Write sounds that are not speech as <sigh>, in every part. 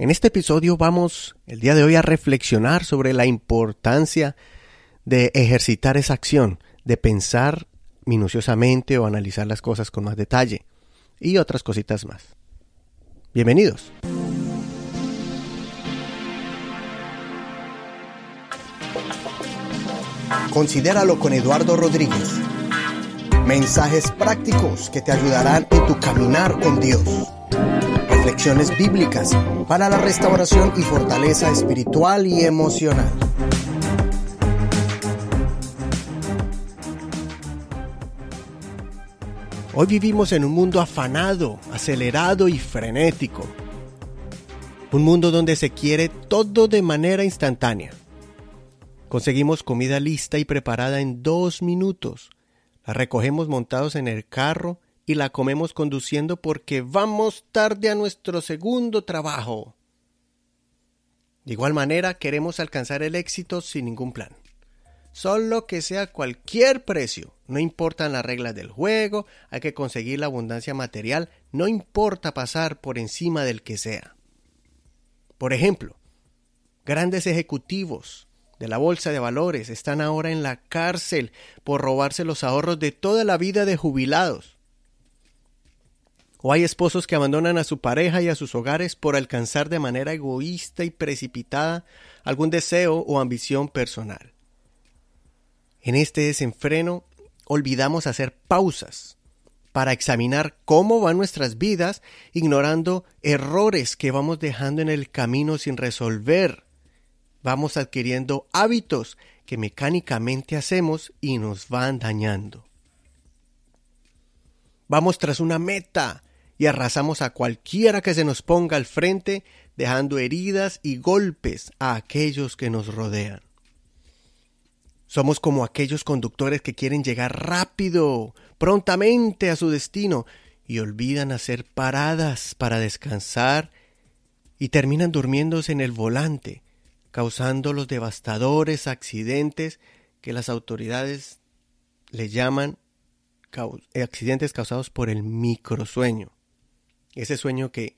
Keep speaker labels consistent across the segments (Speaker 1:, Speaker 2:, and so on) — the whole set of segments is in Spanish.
Speaker 1: En este episodio vamos el día de hoy a reflexionar sobre la importancia de ejercitar esa acción, de pensar minuciosamente o analizar las cosas con más detalle y otras cositas más. Bienvenidos.
Speaker 2: Considéralo con Eduardo Rodríguez. Mensajes prácticos que te ayudarán en tu caminar con Dios. Reflexiones bíblicas para la restauración y fortaleza espiritual y emocional.
Speaker 1: Hoy vivimos en un mundo afanado, acelerado y frenético. Un mundo donde se quiere todo de manera instantánea. Conseguimos comida lista y preparada en dos minutos. La recogemos montados en el carro y la comemos conduciendo porque vamos tarde a nuestro segundo trabajo. De igual manera, queremos alcanzar el éxito sin ningún plan. Solo que sea cualquier precio. No importan las reglas del juego, hay que conseguir la abundancia material, no importa pasar por encima del que sea. Por ejemplo, grandes ejecutivos de la Bolsa de Valores están ahora en la cárcel por robarse los ahorros de toda la vida de jubilados. O hay esposos que abandonan a su pareja y a sus hogares por alcanzar de manera egoísta y precipitada algún deseo o ambición personal. En este desenfreno olvidamos hacer pausas para examinar cómo van nuestras vidas, ignorando errores que vamos dejando en el camino sin resolver. Vamos adquiriendo hábitos que mecánicamente hacemos y nos van dañando. Vamos tras una meta y arrasamos a cualquiera que se nos ponga al frente, dejando heridas y golpes a aquellos que nos rodean. Somos como aquellos conductores que quieren llegar rápido, prontamente a su destino, y olvidan hacer paradas para descansar y terminan durmiéndose en el volante, causando los devastadores accidentes que las autoridades le llaman accidentes causados por el microsueño. Ese sueño que,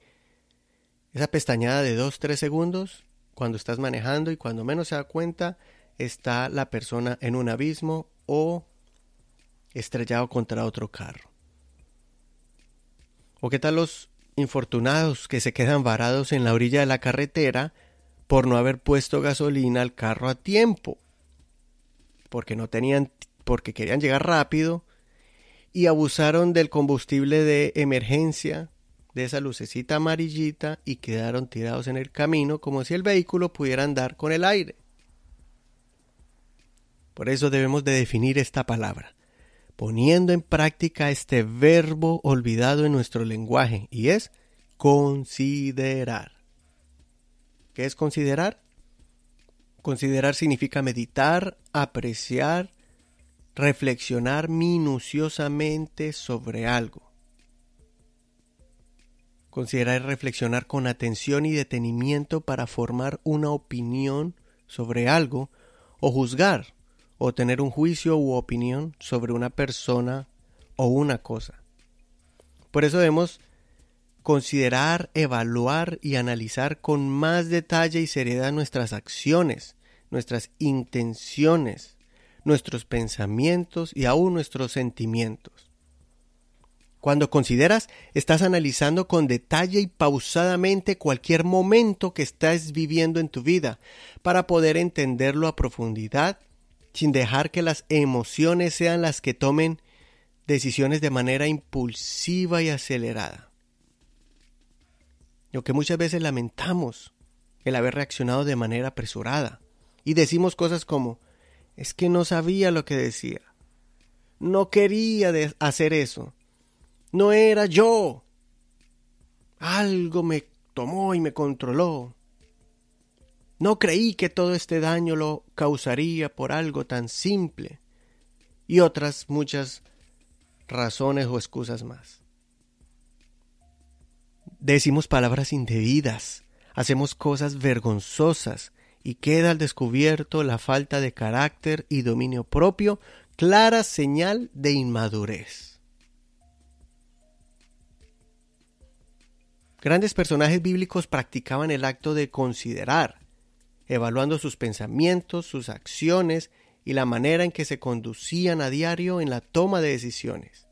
Speaker 1: esa pestañada de 2-3 segundos, cuando estás manejando y cuando menos se da cuenta, está la persona en un abismo o estrellado contra otro carro. ¿O qué tal los infortunados que se quedan varados en la orilla de la carretera por no haber puesto gasolina al carro a tiempo? Porque no tenían porque querían llegar rápido y abusaron del combustible de emergencia de esa lucecita amarillita y quedaron tirados en el camino como si el vehículo pudiera andar con el aire. Por eso debemos de definir esta palabra, poniendo en práctica este verbo olvidado en nuestro lenguaje, y es considerar. ¿Qué es considerar? Considerar significa meditar, apreciar, reflexionar minuciosamente sobre algo. Considerar y reflexionar con atención y detenimiento para formar una opinión sobre algo o juzgar o tener un juicio u opinión sobre una persona o una cosa. Por eso debemos considerar, evaluar y analizar con más detalle y seriedad nuestras acciones, nuestras intenciones, nuestros pensamientos y aún nuestros sentimientos. Cuando consideras, estás analizando con detalle y pausadamente cualquier momento que estás viviendo en tu vida para poder entenderlo a profundidad sin dejar que las emociones sean las que tomen decisiones de manera impulsiva y acelerada. Lo que muchas veces lamentamos, el haber reaccionado de manera apresurada, y decimos cosas como, es que no sabía lo que decía, no quería hacer eso, no era yo. Algo me tomó y me controló. No creí que todo este daño lo causaría por algo tan simple. Y otras muchas razones o excusas más. Decimos palabras indebidas, hacemos cosas vergonzosas y queda al descubierto la falta de carácter y dominio propio, clara señal de inmadurez. Grandes personajes bíblicos practicaban el acto de considerar, evaluando sus pensamientos, sus acciones y la manera en que se conducían a diario en la toma de decisiones.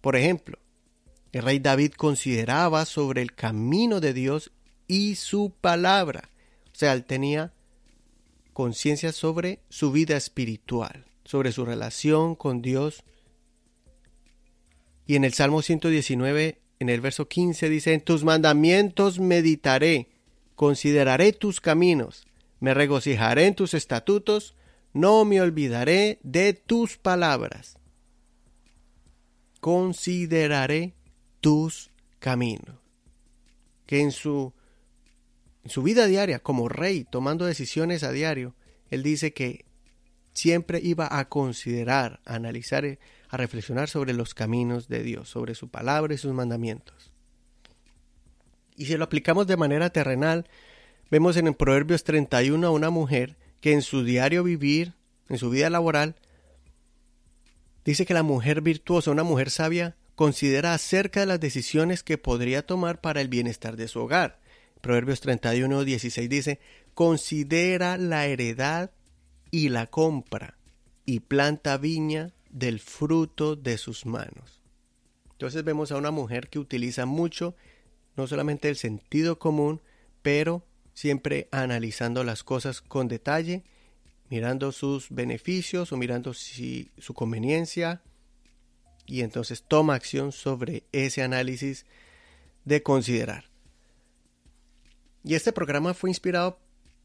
Speaker 1: Por ejemplo, el rey David consideraba sobre el camino de Dios y su palabra. O sea, él tenía conciencia sobre su vida espiritual, sobre su relación con Dios. Y en el Salmo 119, en el verso 15 dice, en tus mandamientos meditaré, consideraré tus caminos, me regocijaré en tus estatutos, no me olvidaré de tus palabras. Consideraré tus caminos. Que en su, vida diaria, como rey, tomando decisiones a diario, él dice que siempre iba a considerar, a analizar, a reflexionar sobre los caminos de Dios, sobre su palabra y sus mandamientos. Y si lo aplicamos de manera terrenal, vemos en el Proverbios 31 a una mujer que en su diario vivir, en su vida laboral, dice que la mujer virtuosa, una mujer sabia, considera acerca de las decisiones que podría tomar para el bienestar de su hogar. Proverbios 31, 16 dice, considera la heredad y la compra, y planta viña del fruto de sus manos. Entonces vemos a una mujer que utiliza mucho, no solamente el sentido común, pero siempre analizando las cosas con detalle, mirando sus beneficios o mirando si, su conveniencia, y entonces toma acción sobre ese análisis de considerar. Y este programa fue inspirado,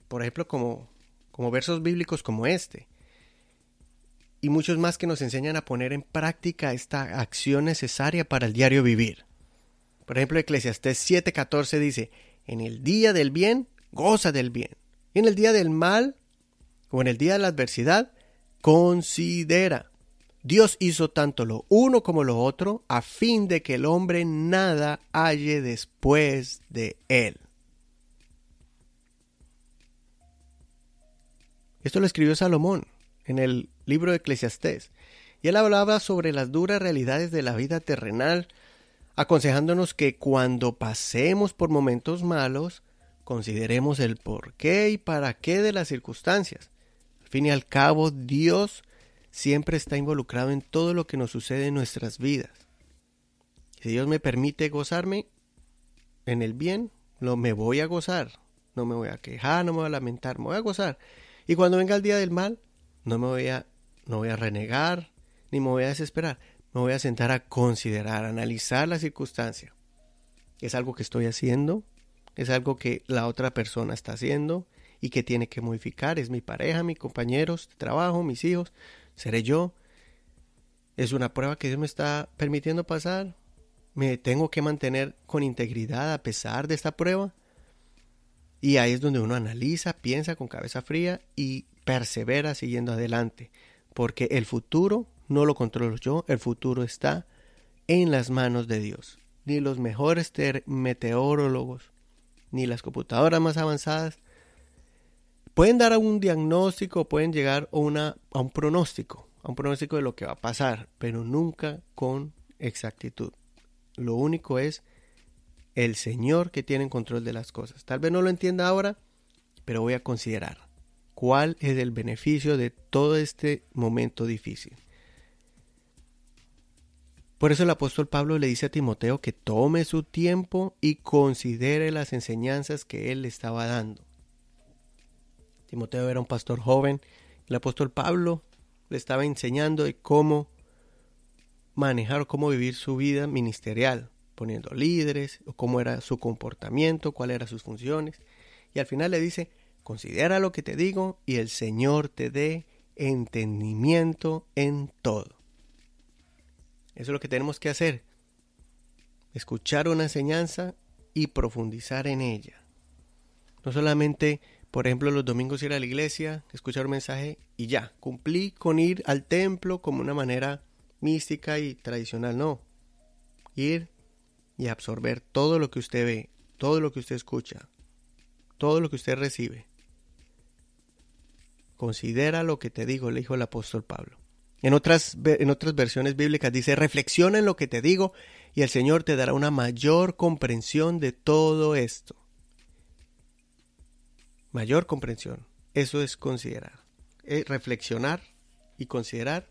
Speaker 1: por ejemplo, como, como versos bíblicos como este, y muchos más que nos enseñan a poner en práctica esta acción necesaria para el diario vivir. Por ejemplo, Eclesiastés 7:14 dice, en el día del bien, goza del bien. Y en el día del mal, o en el día de la adversidad, considera. Dios hizo tanto lo uno como lo otro a fin de que el hombre nada halle después de él. Esto lo escribió Salomón en el libro de Eclesiastés. Y él hablaba sobre las duras realidades de la vida terrenal, aconsejándonos que cuando pasemos por momentos malos, consideremos el por qué y para qué de las circunstancias. Al fin y al cabo, Dios siempre está involucrado en todo lo que nos sucede en nuestras vidas. Si Dios me permite gozarme en el bien, lo me voy a gozar. No me voy a quejar, no me voy a lamentar, me voy a gozar. Y cuando venga el día del mal, no me voy a, no voy a renegar, ni me voy a desesperar. Me voy a sentar a considerar, a analizar la circunstancia. ¿Es algo que estoy haciendo? ¿Es algo que la otra persona está haciendo y que tiene que modificar? ¿Es mi pareja, mis compañeros de trabajo, mis hijos? ¿Seré yo? ¿Es una prueba que Dios me está permitiendo pasar? ¿Me tengo que mantener con integridad a pesar de esta prueba? Y ahí es donde uno analiza, piensa con cabeza fría y persevera siguiendo adelante, porque el futuro no lo controlo yo, el futuro está en las manos de Dios. Ni los mejores meteorólogos, ni las computadoras más avanzadas pueden dar un diagnóstico, pueden llegar a, un pronóstico, a un pronóstico de lo que va a pasar, pero nunca con exactitud. Lo único es el Señor que tiene control de las cosas. Tal vez no lo entienda ahora, pero voy a considerar cuál es el beneficio de todo este momento difícil. Por eso el apóstol Pablo le dice a Timoteo que tome su tiempo y considere las enseñanzas que él le estaba dando. Timoteo era un pastor joven. El apóstol Pablo le estaba enseñando cómo manejar o cómo vivir su vida ministerial, poniendo líderes, o cómo era su comportamiento, cuáles eran sus funciones. Y al final le dice, Considera lo que te digo y el Señor te dé entendimiento en todo. Eso es lo que tenemos que hacer. Escuchar una enseñanza y profundizar en ella. No solamente, por ejemplo, los domingos ir a la iglesia, escuchar un mensaje y ya, cumplí con ir al templo como una manera mística y tradicional. No. Ir y absorber todo lo que usted ve, todo lo que usted escucha, todo lo que usted recibe. Considera lo que te digo, le dijo el apóstol Pablo. En otras, en otras versiones bíblicas dice, reflexiona en lo que te digo y el Señor te dará una mayor comprensión de todo esto. Mayor comprensión. Eso es considerar. Es reflexionar y considerar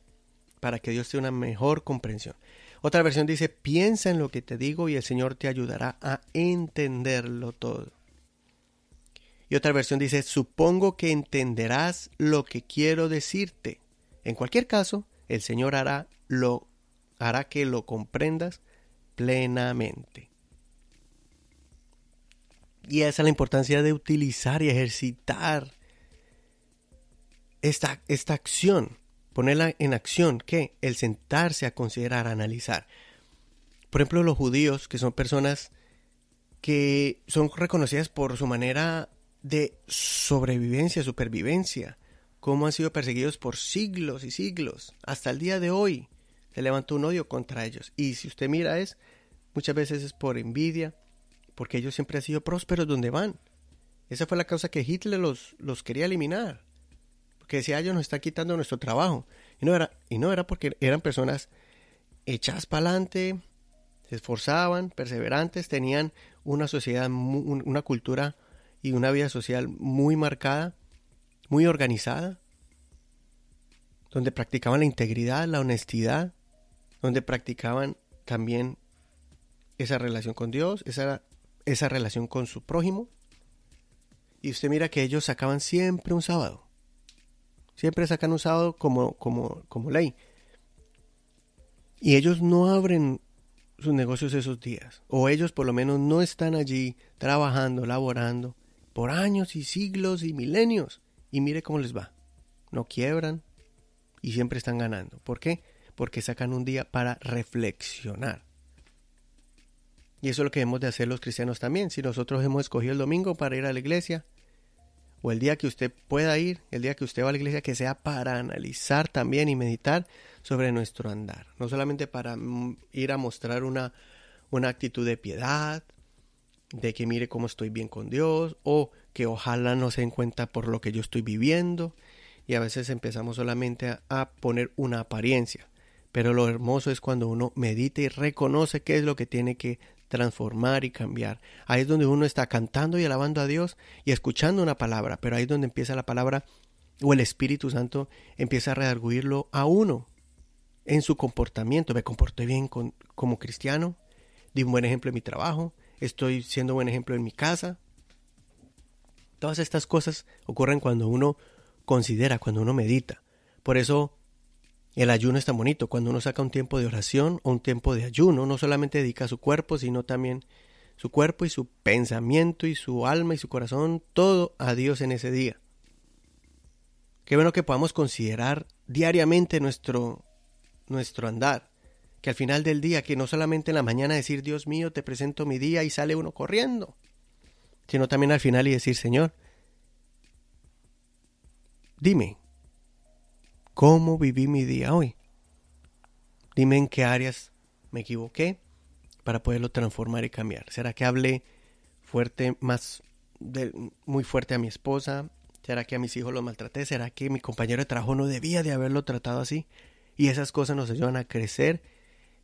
Speaker 1: para que Dios te una mejor comprensión. Otra versión dice, piensa en lo que te digo y el Señor te ayudará a entenderlo todo. Y otra versión dice, supongo que entenderás lo que quiero decirte. En cualquier caso, el Señor hará, lo, hará que lo comprendas plenamente. Y esa es la importancia de utilizar y ejercitar esta, esta acción, ponerla en acción, que el sentarse a considerar, a analizar. Por ejemplo, los judíos, que son personas que son reconocidas por su manera de sobrevivencia, supervivencia, cómo han sido perseguidos por siglos y siglos, hasta el día de hoy se levantó un odio contra ellos. Y si usted mira es, muchas veces es por envidia, porque ellos siempre han sido prósperos donde van. Esa fue la causa que Hitler los, los quería eliminar. Porque decía, ellos nos está quitando nuestro trabajo. Y no era, y no era porque eran personas echadas para adelante, se esforzaban, perseverantes, tenían una sociedad, una cultura y una vida social muy marcada, muy organizada, donde practicaban la integridad, la honestidad, donde practicaban también esa relación con Dios, esa, esa relación con su prójimo. Y usted mira que ellos sacaban siempre un sábado. Siempre sacan un sábado como, como, como ley. Y ellos no abren sus negocios esos días. O ellos por lo menos no están allí trabajando, laborando, por años y siglos y milenios. Y mire cómo les va. No quiebran y siempre están ganando. ¿Por qué? Porque sacan un día para reflexionar. Y eso es lo que debemos de hacer los cristianos también. Si nosotros hemos escogido el domingo para ir a la iglesia, o el día que usted pueda ir, el día que usted va a la iglesia, que sea para analizar también y meditar sobre nuestro andar. No solamente para mm, ir a mostrar una, una actitud de piedad, de que mire cómo estoy bien con Dios o que ojalá no se den cuenta por lo que yo estoy viviendo y a veces empezamos solamente a, poner una apariencia pero lo hermoso es cuando uno medita y reconoce qué es lo que tiene que transformar y cambiar. Ahí es donde uno está cantando y alabando a Dios y escuchando una palabra, pero ahí es donde empieza la palabra o el Espíritu Santo empieza a redarguirlo a uno en su comportamiento. Me comporté bien como cristiano, di un buen ejemplo en mi trabajo, estoy siendo buen ejemplo en mi casa. Todas estas cosas ocurren cuando uno considera, cuando uno medita. Por eso el ayuno es tan bonito, cuando uno saca un tiempo de oración o un tiempo de ayuno, no solamente dedica a su cuerpo, sino también su cuerpo y su pensamiento y su alma y su corazón, todo a Dios en ese día. Qué bueno que podamos considerar diariamente nuestro, nuestro andar que al final del día, que no solamente en la mañana decir, Dios mío, te presento mi día y sale uno corriendo, sino también al final y decir, Señor, dime, ¿cómo viví mi día hoy? Dime en qué áreas me equivoqué para poderlo transformar y cambiar. ¿Será que hablé fuerte, más muy fuerte a mi esposa? ¿Será que a mis hijos los maltraté? ¿Será que mi compañero de trabajo no debía de haberlo tratado así? Y esas cosas nos ayudan a crecer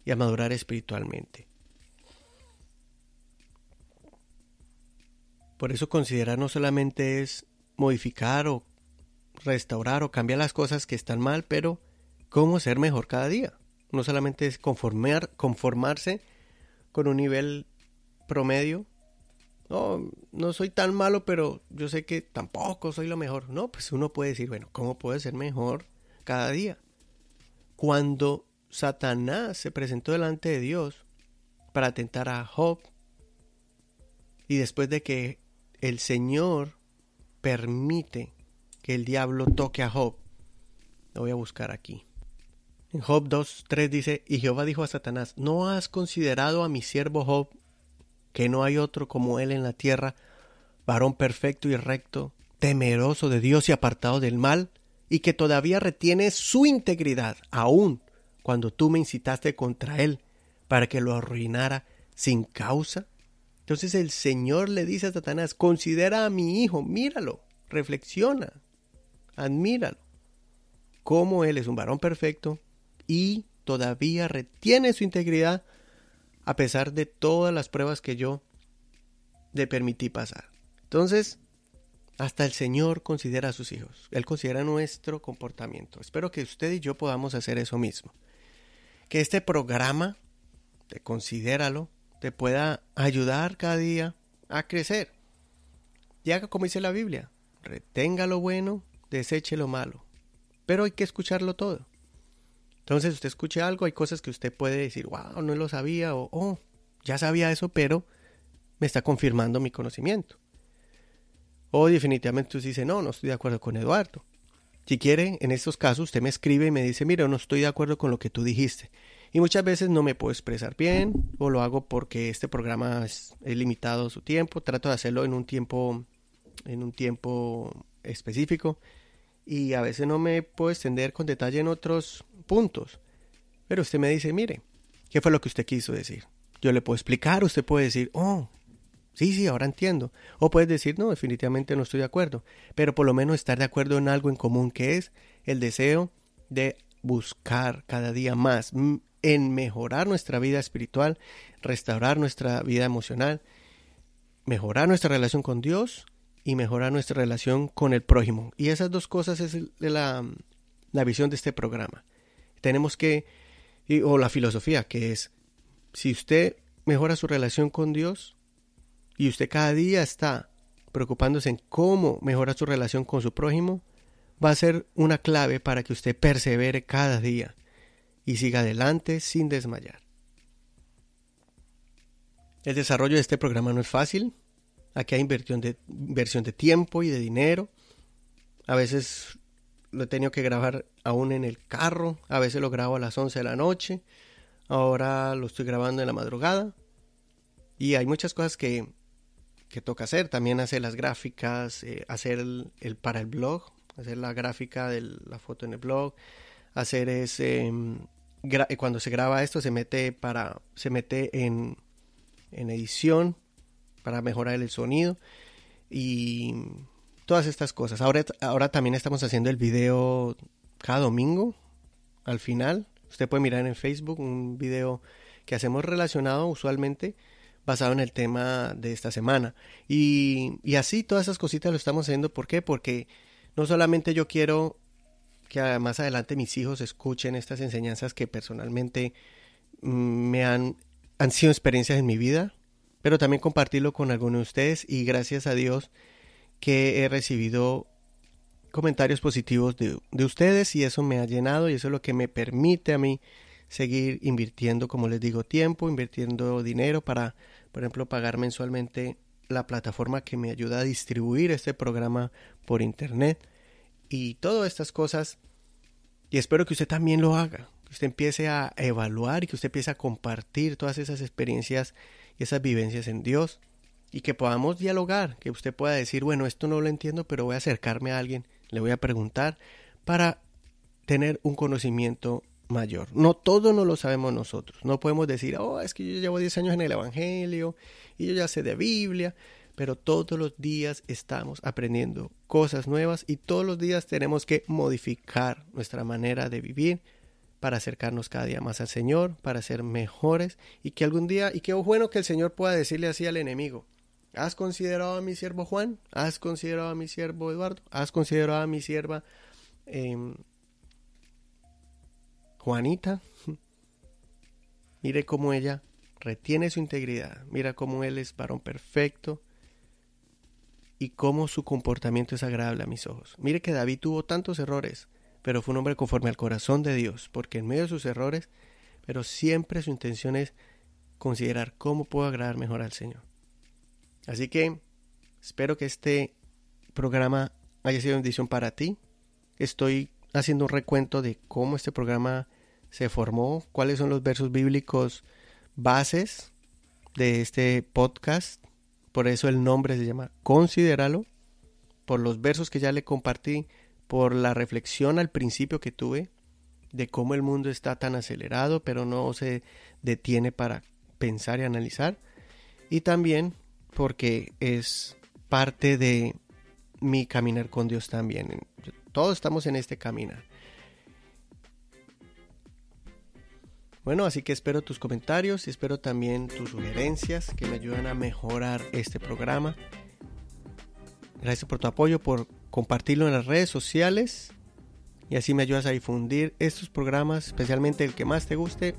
Speaker 1: y a madurar espiritualmente. Por eso considerar no solamente es modificar o restaurar o cambiar las cosas que están mal, pero cómo ser mejor cada día. No solamente es conformar, conformarse con un nivel promedio. No, no soy tan malo, pero yo sé que tampoco soy lo mejor. No, pues uno puede decir, bueno, ¿cómo puede ser mejor cada día? Cuando Satanás se presentó delante de Dios para tentar a Job. Y después de que el Señor permite que el diablo toque a Job, lo voy a buscar aquí. En Job 2.3 dice, y Jehová dijo a Satanás, ¿no has considerado a mi siervo Job, que no hay otro como él en la tierra, varón perfecto y recto, temeroso de Dios y apartado del mal, y que todavía retiene su integridad, aún cuando tú me incitaste contra él para que lo arruinara sin causa? Entonces el Señor le dice a Satanás, considera a mi hijo, míralo, reflexiona, admíralo, cómo él es un varón perfecto y todavía retiene su integridad a pesar de todas las pruebas que yo le permití pasar. Entonces, hasta el Señor considera a sus hijos. Él considera nuestro comportamiento. Espero que usted y yo podamos hacer eso mismo. Que este programa, te considéralo, te pueda ayudar cada día a crecer. Y haga como dice la Biblia. Retenga lo bueno, deseche lo malo. Pero hay que escucharlo todo. Entonces usted escuche algo, hay cosas que usted puede decir, wow, no lo sabía, o oh, ya sabía eso, pero me está confirmando mi conocimiento. O definitivamente usted dice, no, no estoy de acuerdo con Eduardo. Si quiere, en estos casos, usted me escribe y me dice, mira, no estoy de acuerdo con lo que tú dijiste. Y muchas veces no me puedo expresar bien, o lo hago porque este programa es, limitado su tiempo. Trato de hacerlo en un tiempo, en un tiempo específico. Y a veces no me puedo extender con detalle en otros puntos. Pero usted me dice, mire, ¿qué fue lo que usted quiso decir? Yo le puedo explicar, usted puede decir, oh, sí, sí, ahora entiendo. O puede decir, no, definitivamente no estoy de acuerdo. Pero por lo menos estar de acuerdo en algo en común que es el deseo de buscar cada día más en mejorar nuestra vida espiritual, restaurar nuestra vida emocional, mejorar nuestra relación con Dios y mejorar nuestra relación con el prójimo. Y esas dos cosas es la, la visión de este programa tenemos que, o la filosofía, que es, si usted mejora su relación con Dios y usted cada día está preocupándose en cómo mejora su relación con su prójimo, va a ser una clave para que usted persevere cada día y siga adelante sin desmayar. El desarrollo de este programa no es fácil. Aquí hay inversión de, inversión de tiempo y de dinero. A veces lo he tenido que grabar aún en el carro, a veces lo grabo a las 11 de la noche, ahora lo estoy grabando en la madrugada y hay muchas cosas que, que toca hacer, también hacer las gráficas, eh, hacer el, para el blog, hacer la gráfica de la foto en el blog, hacer ese mm, cuando se graba esto se mete para se mete en, en edición para mejorar el sonido y todas estas cosas. Ahora, ahora también estamos haciendo el video cada domingo al final. Usted puede mirar en Facebook un video que hacemos relacionado usualmente basado en el tema de esta semana. Y, y así todas esas cositas lo estamos haciendo. ¿Por qué? Porque no solamente yo quiero que más adelante mis hijos escuchen estas enseñanzas que personalmente mm, me han, han sido experiencias en mi vida, pero también compartirlo con algunos de ustedes y gracias a Dios que he recibido comentarios positivos de, ustedes y eso me ha llenado y eso es lo que me permite a mí seguir invirtiendo, como les digo, tiempo, invirtiendo dinero para, por ejemplo, pagar mensualmente la plataforma que me ayuda a distribuir este programa por internet y todas estas cosas. Y espero que usted también lo haga, que usted empiece a evaluar y que usted empiece a compartir todas esas experiencias y esas vivencias en Dios y que podamos dialogar, que usted pueda decir, bueno, esto no lo entiendo, pero voy a acercarme a alguien, le voy a preguntar para tener un conocimiento mayor. No todo no lo sabemos nosotros. No podemos decir, oh, es que yo llevo 10 años en el Evangelio y yo ya sé de Biblia, pero todos los días estamos aprendiendo cosas nuevas y todos los días tenemos que modificar nuestra manera de vivir para acercarnos cada día más al Señor, para ser mejores y que algún día, y qué bueno que el Señor pueda decirle así al enemigo, ¿Has considerado a mi siervo Juan? ¿Has considerado a mi siervo Eduardo? ¿Has considerado a mi sierva em, Juanita? <laughs> Mire cómo ella retiene su integridad. Mira cómo él es varón perfecto y cómo su comportamiento es agradable a mis ojos. Mire que David tuvo tantos errores, pero fue un hombre conforme al corazón de Dios, porque en medio de sus errores, pero siempre su intención es considerar cómo puedo agradar mejor al Señor. Así que espero que este programa haya sido bendición para ti. Estoy haciendo un recuento de cómo este programa se formó, cuáles son los versos bíblicos bases de este podcast. Por eso el nombre se llama Considéralo. Por los versos que ya le compartí, por la reflexión al principio que tuve de cómo el mundo está tan acelerado, pero no se detiene para pensar y analizar. Y también porque es parte de mi caminar con Dios también. Todos estamos en este caminar. Bueno, así que espero tus comentarios y espero también tus sugerencias que me ayudan a mejorar este programa. Gracias por tu apoyo, por compartirlo en las redes sociales y así me ayudas a difundir estos programas, especialmente el que más te guste.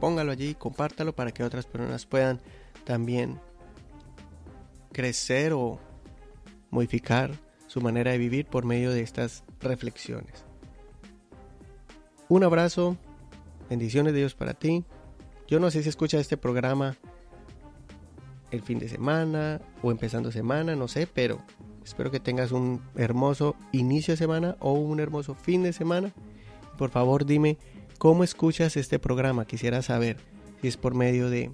Speaker 1: Póngalo allí, compártalo para que otras personas puedan también crecer o modificar su manera de vivir por medio de estas reflexiones. Un abrazo, bendiciones de Dios para ti. Yo no sé si escuchas este programa el fin de semana o empezando semana, no sé, pero espero que tengas un hermoso inicio de semana o un hermoso fin de semana. Por favor, dime cómo escuchas este programa. Quisiera saber si es por medio de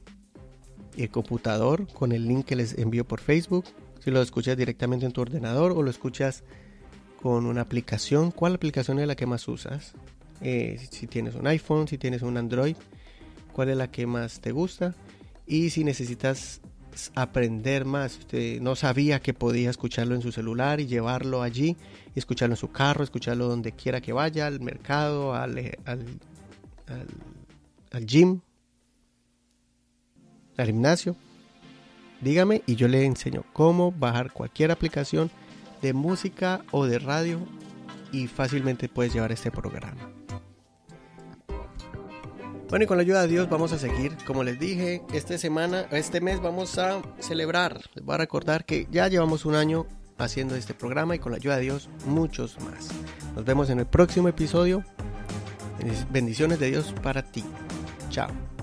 Speaker 1: el computador con el link que les envío por Facebook, si lo escuchas directamente en tu ordenador o lo escuchas con una aplicación. ¿Cuál aplicación es la que más usas? Eh, si tienes un iPhone, si tienes un Android, cuál es la que más te gusta. Y si necesitas aprender más, usted no sabía que podía escucharlo en su celular y llevarlo allí, escucharlo en su carro, escucharlo donde quiera que vaya, al mercado, al, al, al gym, al gimnasio, dígame y yo le enseño cómo bajar cualquier aplicación de música o de radio y fácilmente puedes llevar este programa. Bueno, y con la ayuda de Dios vamos a seguir. Como les dije, esta semana, este mes vamos a celebrar. Les voy a recordar que ya llevamos un año haciendo este programa y con la ayuda de Dios muchos más. Nos vemos en el próximo episodio. Bendiciones de Dios para ti. Chao.